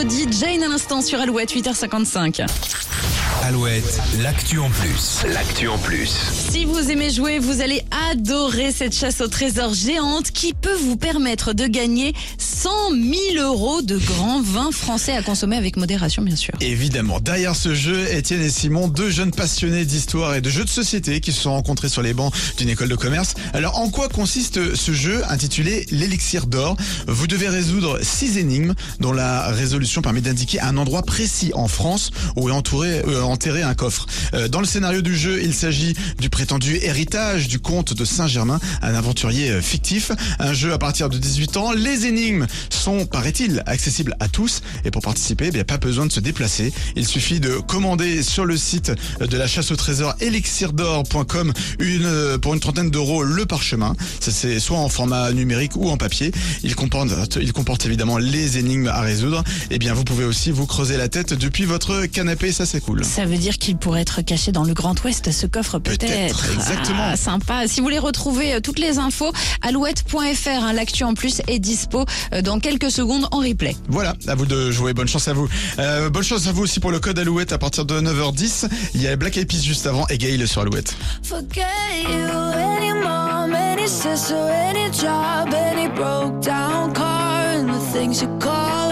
vendredi. Jane à l'instant sur Alouette, 8h55. Alouette, l'actu en plus. L'actu en plus. Si vous aimez jouer, vous allez adorer cette chasse au trésor géante qui peut vous permettre de gagner 100 000 euros de grands vins français à consommer avec modération, bien sûr. Évidemment, derrière ce jeu, Étienne et Simon, deux jeunes passionnés d'histoire et de jeux de société qui se sont rencontrés sur les bancs d'une école de commerce. Alors, en quoi consiste ce jeu intitulé l'élixir d'or? Vous devez résoudre six énigmes dont la résolution permet d'indiquer un endroit précis en France où est entouré, euh, enterré un coffre. Euh, dans le scénario du jeu, il s'agit du prétendu héritage du comte de Saint-Germain, un aventurier euh, fictif. Un jeu à partir de 18 ans. Les énigmes sont, paraît-il, accessibles à tous. Et pour participer, il n'y a pas besoin de se déplacer. Il suffit de commander sur le site de la chasse au trésor elixirdor.com une, euh, pour une trentaine d'euros le parchemin. Ça c'est soit en format numérique ou en papier. Il comporte, il comporte évidemment les énigmes à résoudre. Et bien vous pouvez aussi vous creuser la tête depuis votre canapé, ça c'est cool. Ça veut dire qu'il pourrait être caché dans le Grand Ouest, ce coffre peut-être. Peut-être, exactement. Ah, sympa. Si vous voulez retrouver euh, toutes les infos, alouette.fr, hein, l'actu en plus est dispo euh, dans quelques secondes en replay. Voilà, à vous de jouer. Bonne chance à vous. Euh, bonne chance à vous aussi pour le code Alouette à partir de 9h10. Il y a Black Eyed Peas juste avant et Gail sur Alouette. Forget you, any mom, any sister, any job, any broke down car, and the things you call